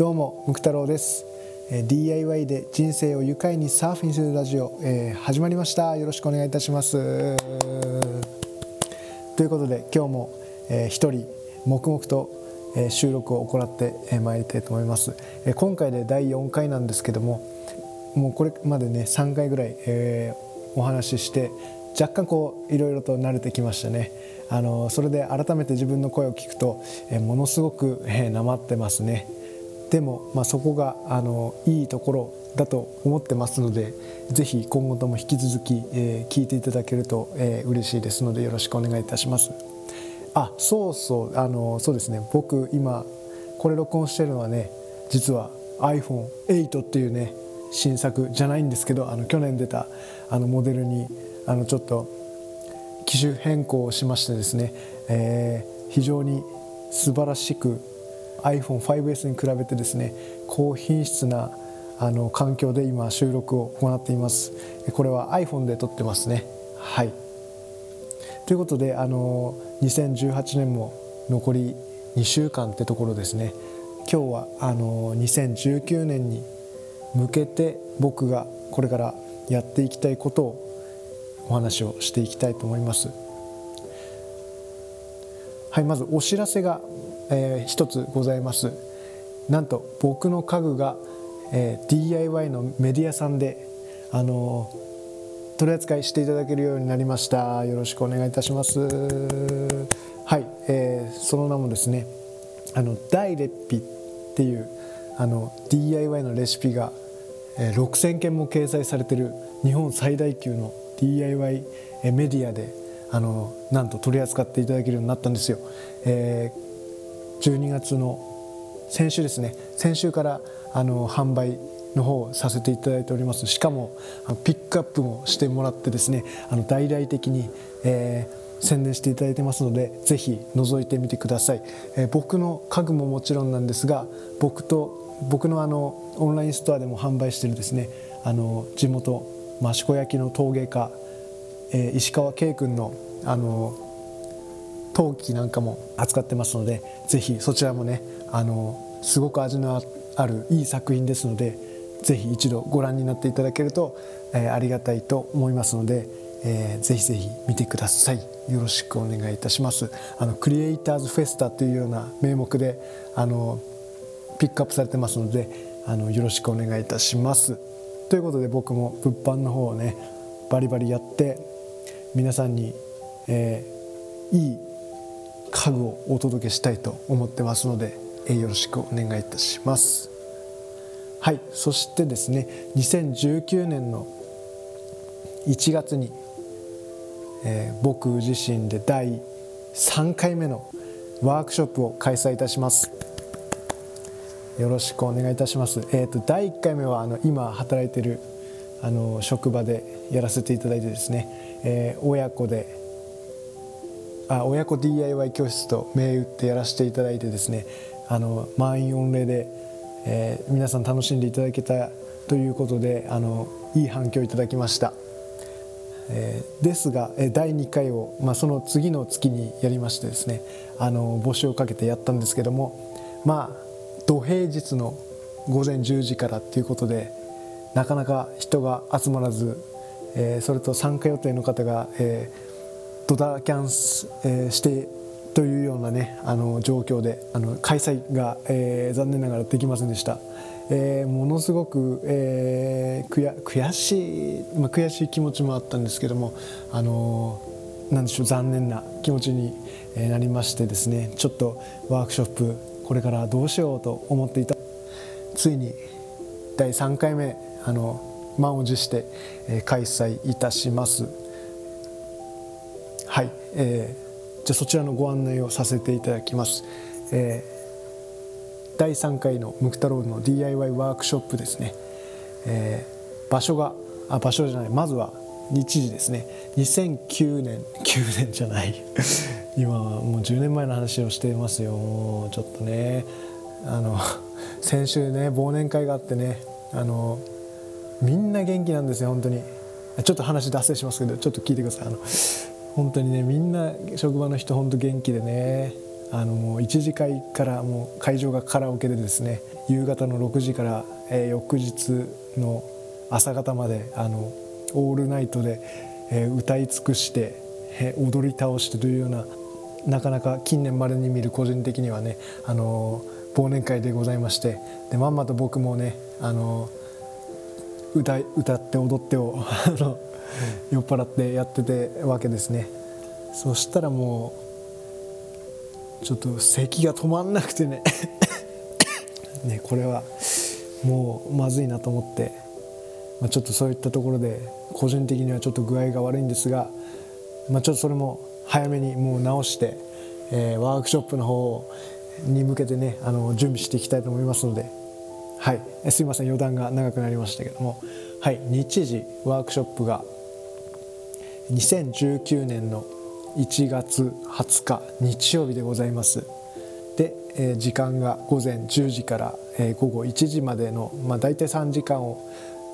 どうもムク太郎です。DIY で人生を愉快にサーフィンするラジオ、えー、始まりました。よろしくお願いいたします。ということで今日も、えー、一人黙々と、えー、収録を行ってまいりたいと思います、えー、今回で第4回なんですけどももうこれまでね3回ぐらい、えー、お話しして若干こういろいろと慣れてきましたね。あのそれで改めて自分の声を聞くと、えー、ものすごく、えー、なまってますね。でも、まあ、そこがあのいいところだと思ってますのでぜひ今後とも引き続き、えー、聞いていただけると、えー、嬉しいですのでよろしくお願いいたします。あそうそうあのそうですね。僕今これ録音してるのはね実は iPhone8 っていうね新作じゃないんですけどあの去年出たあのモデルにあのちょっと機種変更をしましてですね、えー、非常に素晴らしく iPhone5S に比べてですね高品質なあの環境で今収録を行っています。これは iPhone で撮ってますね。はい。ということであの2018年も残り2週間ってところですね。今日はあの2019年に向けて僕がこれからやっていきたいことをお話をしていきたいと思います。はいまずお知らせがえー、一つございます。なんと僕の家具が、えー、DIY のメディアさんであのー、取り扱いしていただけるようになりました。よろしくお願いいたします。はい、えー、その名もですねあの大レッピっていうあの DIY のレシピが、えー、6000件も掲載されてる日本最大級の DIY メディアであのなんと取り扱っていただけるようになったんですよ、えー12月の先週ですね。先週からあの販売の方をさせていただいております。しかもピックアップもしてもらってですねあの大々的に、えー、宣伝していただいてますのでぜひ覗いてみてください、えー、僕の家具ももちろんなんですが僕と僕のあのオンラインストアでも販売してるですねあの地元益子焼の陶芸家、えー、石川圭君のあの陶器なんかも扱ってますのでぜひそちらもねあのすごく味のあるいい作品ですのでぜひ一度ご覧になっていただけると、えー、ありがたいと思いますので、えー、ぜひぜひ見てください。よろしくお願いいたします。あのクリエイターズフェスタというような名目であのピックアップされてますのであのよろしくお願いいたします。ということで僕も物販の方をねバリバリやって皆さんに、えー、いい家具をお届けしたいと思ってますので、よろしくお願いいたしますはいそしてですね2019年の1月に、えー、僕自身で第3回目のワークショップを開催いたしますよろしくお願いいたします。えっ、ー、と第1回目はあの今働いてるあの職場でやらせていただいてですね、えー、親子であ親子 DIY 教室と銘打ってやらせていただいてですねあの満員御礼で、えー、皆さん楽しんでいただけたということであのいい反響いただきました、えー、ですが、え第2回を、まあ、その次の月にやりましてですねあの募集をかけてやったんですけどもまあ土平日の午前10時からっていうことでなかなか人が集まらず、えー、それと参加予定の方が、えー、ドタキャン、えー、してというようなねあの状況であの開催が、えー、残念ながらできませんでした。えー、ものすごく、えー、悔悔しい、まあ、悔しい気持ちもあったんですけども、あのー、なんでしょう残念な気持ちになりましてですねちょっとワークショップこれからどうしようと思っていたついに第3回目あの満を持して、開催いたします。えー、じゃあそちらのご案内をさせていただきます、えー、第3回のムクタロウの DIY ワークショップですね、えー、場所があ場所じゃないまずは日時ですね。2009年 9年じゃない。今はもう10年前の話をしていますよ。ちょっとねあの 先週ね忘年会があってねあのみんな元気なんですよ本当に。ちょっと話脱線しますけどちょっと聞いてください。あの本当にねみんな職場の人本当元気でねあのもう1次会からもう会場がカラオケでですね夕方の6時から、えー、翌日の朝方まであのオールナイトで、えー、歌い尽くして、えー、踊り倒してというようななかなか近年まれに見る個人的にはね、あの忘年会でございましてでまんまと僕もね、あの歌歌って踊ってを 酔っ払ってやっててわけですね。そしたらもうちょっと咳が止まんなくてね。ねこれはもうまずいなと思って、まあ、ちょっとそういったところで個人的にはちょっと具合が悪いんですが、まあ、ちょっとそれも早めにもう直して、えー、ワークショップの方に向けてねあの準備していきたいと思いますので、はい、すいません。余談が長くなりましたけども、はい、日時ワークショップが2019年の1月20日日曜日でございます。で、えー、時間が午前10時から、えー、午後1時までの、まあ、大体3時間を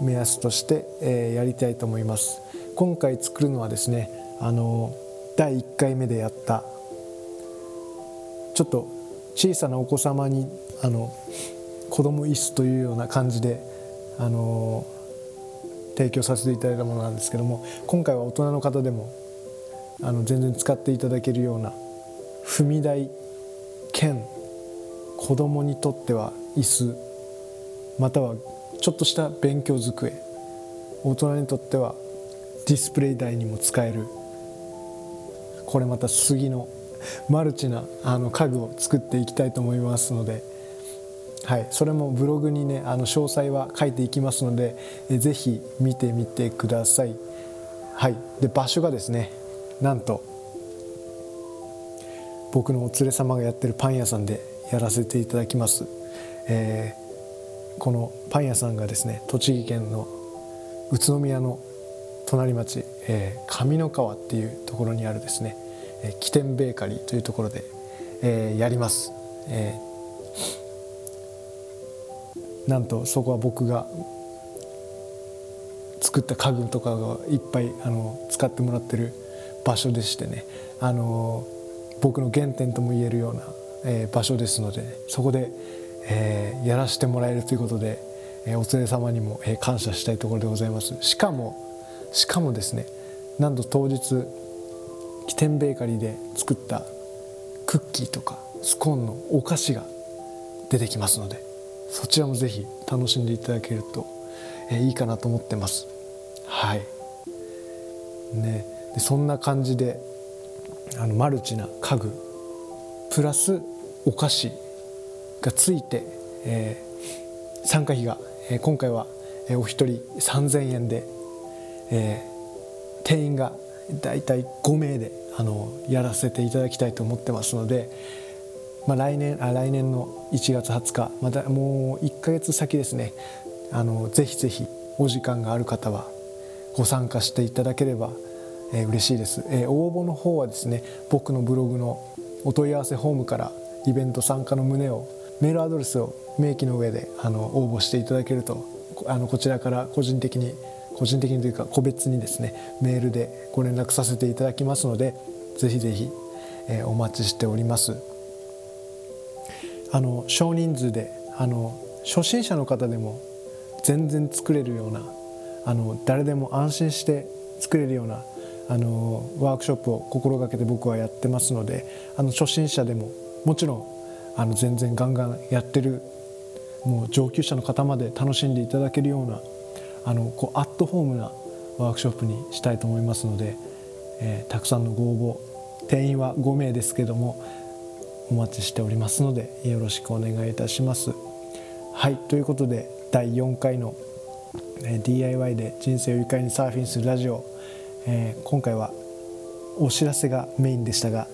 目安として、えー、やりたいと思います。今回作るのはですねあの第1回目でやったちょっと小さなお子様にあの子供椅子というような感じであの提供させていただいたものなんですけども今回は大人の方でもあの全然使っていただけるような踏み台兼子供にとっては椅子またはちょっとした勉強机大人にとってはディスプレイ台にも使えるこれまた杉のマルチなあの家具を作っていきたいと思いますので。はい、それもブログにねあの詳細は書いていきますのでえぜひ見てみてください。はい、で場所がですねなんと僕のお連れ様がやってるパン屋さんでやらせていただきます。えー、このパン屋さんがですね栃木県の宇都宮の隣町、えー、上三川っていうところにあるですね、えー、起点ベーカリーというところで、えー、やります。えーなんとそこは僕が作った家具とかがいっぱいあの使ってもらってる場所でしてね。あの僕の原点とも言えるような、えー、場所ですので、ね、そこで、えー、やらせてもらえるということで、えー、お連れ様にも、えー、感謝したいところでございます。しかもしかもですねなんと当日起点ベーカリーで作ったクッキーとかスコーンのお菓子が出てきますのでそちらもぜひ楽しんでいただけると、えいいかなと思ってます。はい。ね。でそんな感じであのマルチな家具プラスお菓子がついて、えー、参加費が、えー、今回は、え、お一人3000円で、えー、定員がだいたい5名であのやらせていただきたいと思ってますので、まあ、来年あ来年の1月20日またもう1ヶ月先ですねあのぜひぜひお時間がある方はご参加していただければ、えー、嬉しいです、えー、応募の方はですね僕のブログのお問い合わせフォームからイベント参加の旨をメールアドレスを明記の上であの応募していただけるとあのこちらから個人的に個人的にというか個別にですねメールでご連絡させていただきますのでぜひぜひ、えー、お待ちしております。あの少人数であの初心者の方でも全然作れるようなあの誰でも安心して作れるようなあのワークショップを心がけて僕はやってますのであの初心者でももちろんあの全然ガンガンやってるもう上級者の方まで楽しんでいただけるようなあのこうアットホームなワークショップにしたいと思いますので、えー、たくさんのご応募定員は5名ですけどもお待ちしておりますのでよろしくお願いいたします。はいということで第4回の、DIY で人生を愉快にサーフィンするラジオ、えー、今回はお知らせがメインでしたが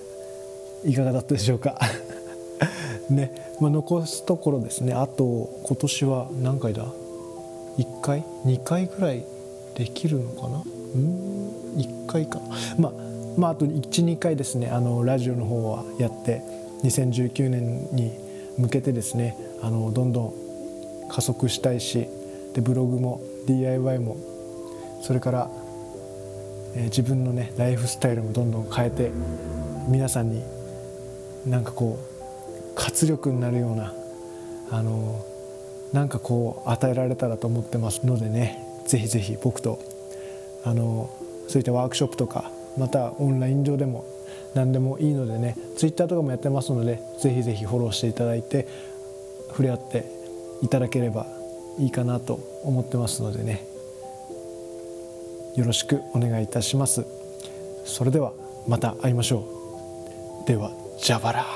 いかがだったでしょうか？ね、まあ、残すところですね。あと今年は何回だ？1回？2回ぐらいできるのかな？うん？1回か。まあまああと12回ですね。あのラジオの方はやって。2019年に向けてですねあのどんどん加速したいしでブログも DIY もそれから、えー、自分のねライフスタイルもどんどん変えて皆さんになんかこう活力になるようなあのなんかこう与えられたらと思ってますのでねぜひぜひ僕とあのそういったワークショップとかまたオンライン上でも何でもいいのでねツイッターとかもやってますのでぜひぜひフォローしていただいて触れ合っていただければいいかなと思ってますのでね。よろしくお願いいたします。それではまた会いましょう。ではジャバラ